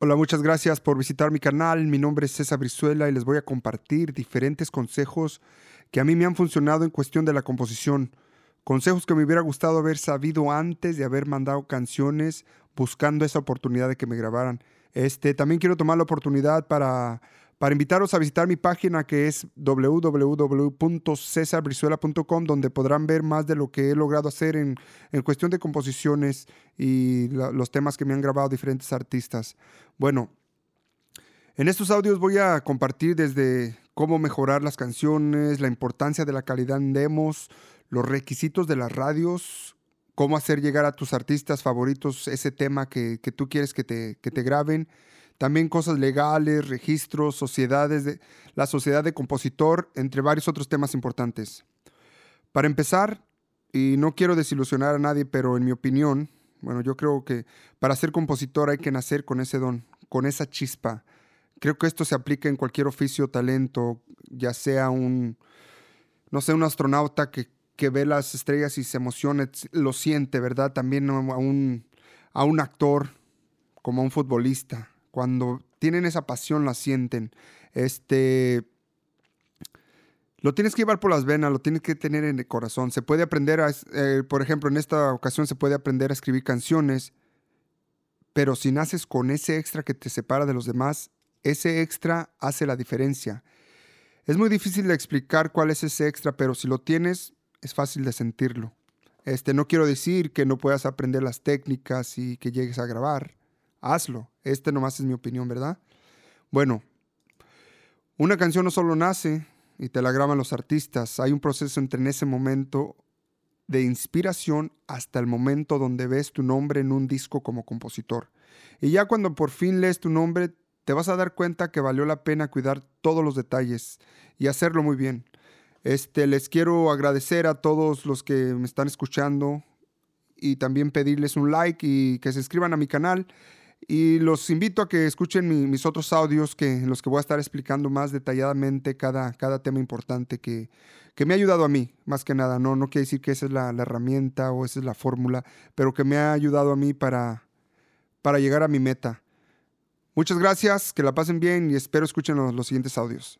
Hola, muchas gracias por visitar mi canal. Mi nombre es César Brizuela y les voy a compartir diferentes consejos que a mí me han funcionado en cuestión de la composición. Consejos que me hubiera gustado haber sabido antes de haber mandado canciones buscando esa oportunidad de que me grabaran. Este, también quiero tomar la oportunidad para para invitaros a visitar mi página que es www.cesarbrizuela.com, donde podrán ver más de lo que he logrado hacer en, cuestión de composiciones y los temas que me han grabado diferentes artistas. Bueno, en estos audios voy a compartir desde cómo mejorar las canciones, la importancia de la calidad en demos, los requisitos de las radios, cómo hacer llegar a tus artistas favoritos ese tema que, tú quieres que te, que te graben también cosas legales, registros, sociedades, de, la sociedad de compositor, entre varios otros temas importantes. Para empezar, y no quiero desilusionar a nadie, pero en mi opinión, bueno, yo creo que para ser compositor hay que nacer con ese don, con esa chispa. Creo que esto se aplica en cualquier oficio o talento, ya sea un, no sé, un astronauta que, que ve las estrellas y se emociona, lo siente, ¿verdad? También a un, a un actor, como a un futbolista cuando tienen esa pasión, la sienten. Este, lo tienes que llevar por las venas, lo tienes que tener en el corazón. Se puede aprender, a, eh, por ejemplo, en esta ocasión se puede aprender a escribir canciones, pero si naces con ese extra que te separa de los demás, ese extra hace la diferencia. Es muy difícil de explicar cuál es ese extra, pero si lo tienes, es fácil de sentirlo. Este, no quiero decir que no puedas aprender las técnicas y que llegues a grabar hazlo. Este nomás es mi opinión, ¿verdad? Bueno, una canción no solo nace y te la graban los artistas, hay un proceso entre en ese momento de inspiración hasta el momento donde ves tu nombre en un disco como compositor. Y ya cuando por fin lees tu nombre, te vas a dar cuenta que valió la pena cuidar todos los detalles y hacerlo muy bien. Este, les quiero agradecer a todos los que me están escuchando y también pedirles un like y que se inscriban a mi canal y los invito a que escuchen mis otros audios que, en los que voy a estar explicando más detalladamente cada, cada tema importante que, que me ha ayudado a mí, más que nada. No, no quiere decir que esa es la, la herramienta o esa es la fórmula, pero que me ha ayudado a mí para, para llegar a mi meta. Muchas gracias, que la pasen bien y espero escuchen los, los siguientes audios.